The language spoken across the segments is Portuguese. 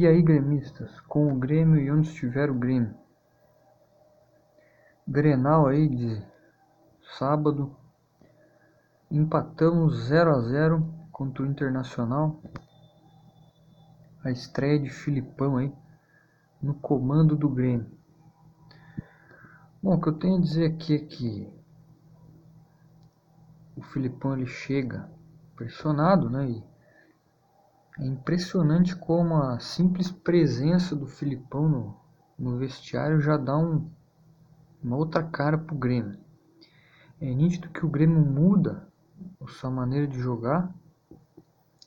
E aí, gremistas, com o Grêmio e onde estiver o Grêmio. Grenal aí de sábado. Empatamos 0 a 0 contra o Internacional. A estreia de Filipão aí no comando do Grêmio. Bom, o que eu tenho a dizer aqui é que o Filipão ele chega pressionado, né? E é impressionante como a simples presença do Filipão no, no vestiário já dá um, uma outra cara pro Grêmio. É nítido que o Grêmio muda a sua maneira de jogar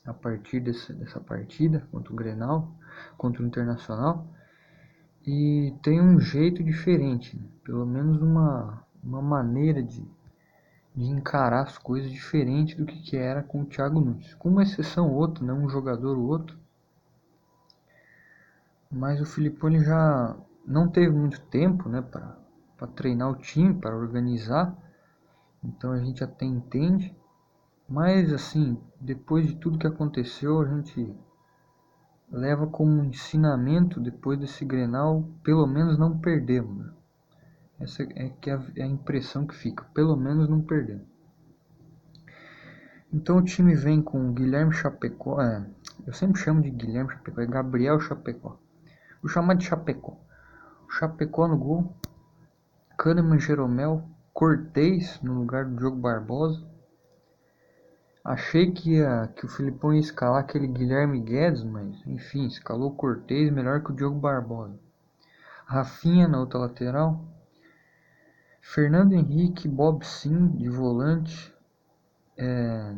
a partir desse, dessa partida contra o Grenal, contra o Internacional, e tem um jeito diferente, né? pelo menos uma, uma maneira de, de encarar as coisas diferente do que, que era com o Thiago Nunes. Com uma exceção ou outra, né? um jogador ou outro. Mas o Filipone já não teve muito tempo né, para treinar o time, para organizar. Então a gente até entende. Mas assim, depois de tudo que aconteceu, a gente leva como ensinamento depois desse Grenal, pelo menos não perdemos. Essa é que é, é a impressão que fica, pelo menos não perdemos. Então o time vem com Guilherme Chapecó, é, eu sempre chamo de Guilherme Chapecó, é Gabriel Chapecó. Vou chamar de Chapecó. Chapecó no gol, Kahneman Jeromel, Cortez no lugar do Diogo Barbosa. Achei que, ia, que o Filipão ia escalar aquele Guilherme Guedes, mas enfim, escalou Cortez melhor que o Diogo Barbosa. Rafinha na outra lateral, Fernando Henrique, Bob Sim de volante, é,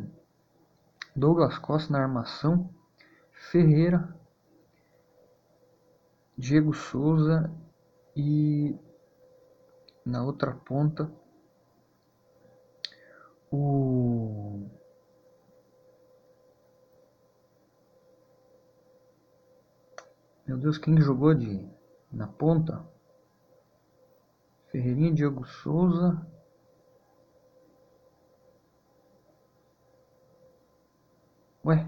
Douglas Costa na armação, Ferreira, Diego Souza e na outra ponta o meu Deus quem jogou de na ponta Ferreirinha, Diego Souza. Ué?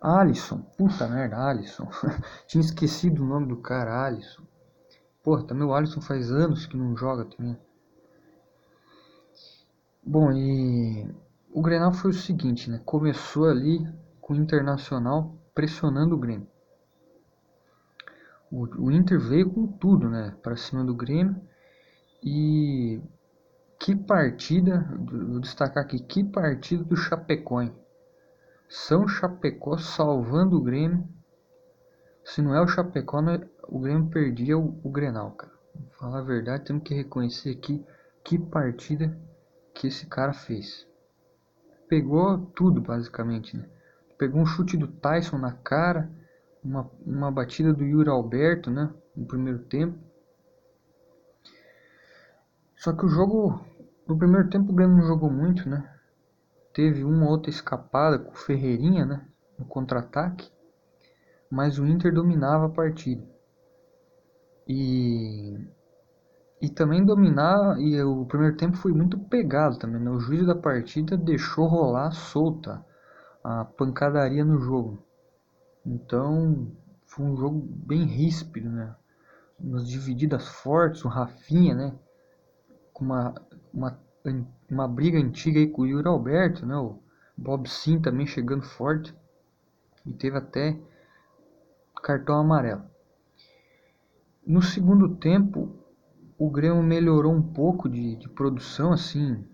Alisson. Puta merda, Alisson. Tinha esquecido o nome do cara, Alisson. Porra, também o Alisson faz anos que não joga também. Bom, e o Grenal foi o seguinte, né? Começou ali com o Internacional pressionando o Grêmio o, Inter veio com tudo, né, para cima do Grêmio. E que partida, vou destacar aqui, que partida do Chapecó, hein? São Chapecó salvando o Grêmio. Se não é o Chapecó, é, o Grêmio perdia o, o Grenal, cara. Vou falar a verdade, temos que reconhecer aqui que partida que esse cara fez. Pegou tudo, basicamente, né? Pegou um chute do Tyson na cara, uma, uma batida do Yuri Alberto, né, no primeiro tempo. Só que o jogo, no primeiro tempo o Grêmio não jogou muito, né? Teve uma outra escapada com o Ferreirinha, né, no contra-ataque, mas o Inter dominava a partida. E e também dominar e o primeiro tempo foi muito pegado também, né? O juiz da partida deixou rolar solta a pancadaria no jogo. Então foi um jogo bem ríspido, né? Umas divididas fortes, o Rafinha, né? Com uma, uma, uma briga antiga aí com o Yuri Alberto, né? O Bob Sim também chegando forte. E teve até cartão amarelo. No segundo tempo, o Grêmio melhorou um pouco de, de produção, assim.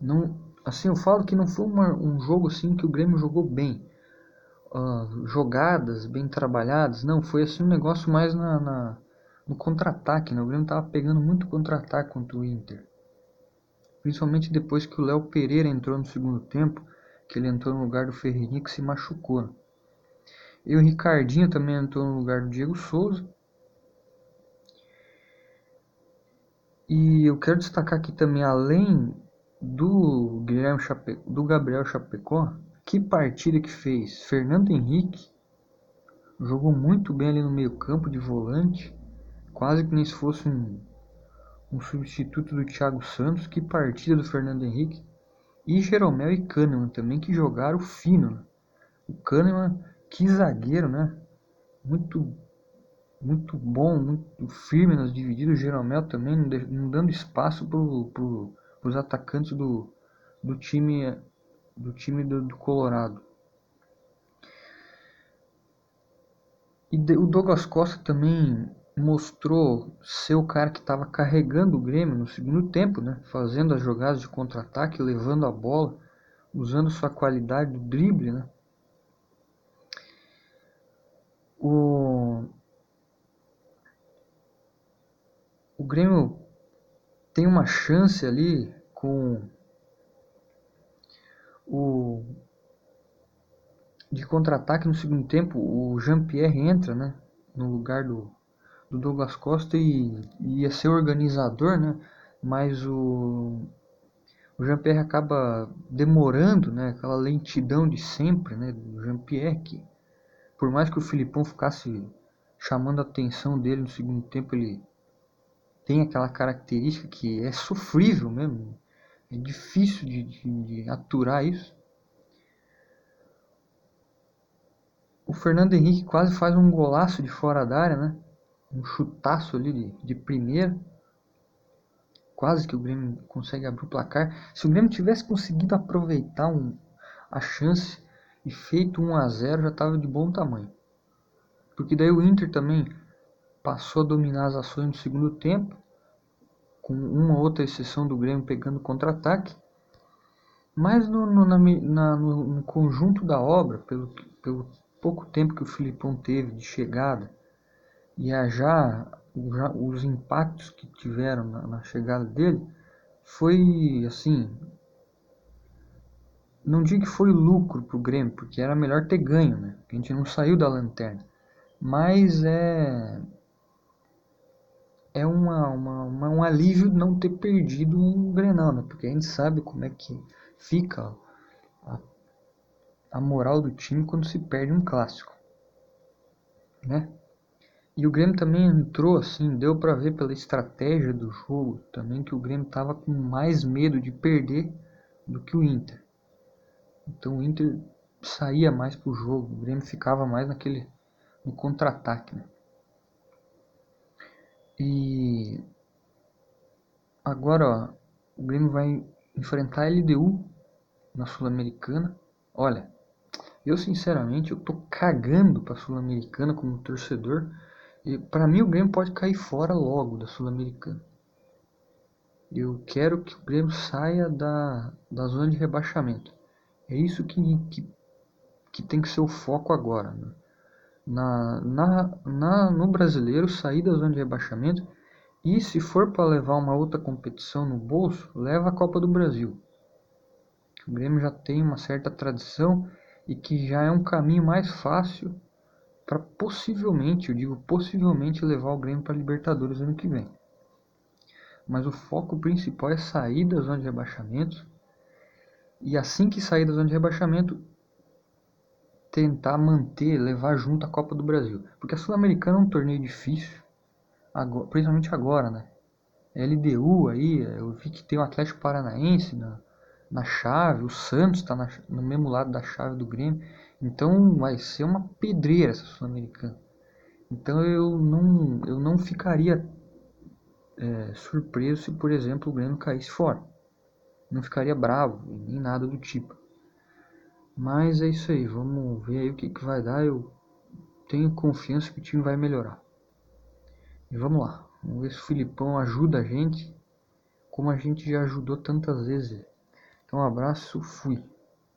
Não, assim, eu falo que não foi uma, um jogo assim que o Grêmio jogou bem uh, jogadas bem trabalhadas. Não, foi assim um negócio mais na, na no contra-ataque. Né? O Grêmio estava pegando muito contra-ataque contra o Inter. Principalmente depois que o Léo Pereira entrou no segundo tempo, que ele entrou no lugar do Ferreirinha que se machucou. Né? E o Ricardinho também entrou no lugar do Diego Souza. E eu quero destacar aqui também, além do Guilherme Chape... do Gabriel Chapecó, que partida que fez! Fernando Henrique jogou muito bem ali no meio-campo de volante, quase que nem se fosse um, um substituto do Thiago Santos. Que partida do Fernando Henrique! E Jeromel e Kahneman também que jogaram fino. Né? O Kahneman, que zagueiro, né? Muito muito bom, muito firme nas divididas. O Jeromel também não, dando espaço para pro, os atacantes do, do time do time do, do Colorado. E de, o Douglas Costa também mostrou ser o cara que estava carregando o Grêmio no segundo tempo, né? fazendo as jogadas de contra-ataque, levando a bola, usando sua qualidade do drible. Né? O, o Grêmio tem uma chance ali com o de contra-ataque no segundo tempo, o Jean-Pierre entra, né, no lugar do, do Douglas Costa e, e ia ser organizador, né, mas o, o Jean-Pierre acaba demorando, né, aquela lentidão de sempre, né, do Jean-Pierre, que por mais que o Filipão ficasse chamando a atenção dele no segundo tempo, ele tem aquela característica que é sofrível mesmo, é difícil de, de, de aturar isso. O Fernando Henrique quase faz um golaço de fora da área, né? Um chutaço ali de, de primeira. Quase que o Grêmio consegue abrir o placar. Se o Grêmio tivesse conseguido aproveitar um, a chance e feito 1 a 0 já estava de bom tamanho. Porque daí o Inter também passou a dominar as ações no segundo tempo com uma outra exceção do Grêmio pegando contra-ataque. Mas no, no, na, na, no, no, conjunto da obra, pelo, pelo pouco tempo que o Filipão teve de chegada, e a já, já os impactos que tiveram na, na chegada dele, foi assim. Não digo que foi lucro para o Grêmio, porque era melhor ter ganho, né? A gente não saiu da lanterna. Mas é é uma, uma, uma, um alívio não ter perdido um Grenal, né? Porque a gente sabe como é que fica a, a moral do time quando se perde um clássico, né? E o Grêmio também entrou assim, deu para ver pela estratégia do jogo também que o Grêmio tava com mais medo de perder do que o Inter. Então o Inter saía mais pro jogo, o Grêmio ficava mais naquele no contra-ataque, né? E agora ó, o Grêmio vai enfrentar a LDU na Sul-Americana. Olha, eu sinceramente eu tô cagando para Sul-Americana como torcedor. E para mim o Grêmio pode cair fora logo da Sul-Americana. Eu quero que o Grêmio saia da, da zona de rebaixamento. É isso que, que, que tem que ser o foco agora. Né? Na, na, na, no brasileiro sair da zona de rebaixamento e se for para levar uma outra competição no bolso, leva a Copa do Brasil. O Grêmio já tem uma certa tradição e que já é um caminho mais fácil para possivelmente, eu digo possivelmente, levar o Grêmio para Libertadores ano que vem. Mas o foco principal é sair da zona de rebaixamento. E assim que sair da zona de rebaixamento, tentar manter, levar junto a Copa do Brasil. Porque a Sul-Americana é um torneio difícil, agora, principalmente agora, né? LDU aí, eu vi que tem o Atlético Paranaense na, na chave, o Santos está no mesmo lado da chave do Grêmio. Então vai ser uma pedreira essa Sul-Americana. Então eu não, eu não ficaria é, surpreso se, por exemplo, o Grêmio caísse fora. Não ficaria bravo, nem nada do tipo. Mas é isso aí, vamos ver aí o que, que vai dar. Eu tenho confiança que o time vai melhorar. E vamos lá, vamos ver se o Filipão ajuda a gente, como a gente já ajudou tantas vezes. Então um abraço, fui.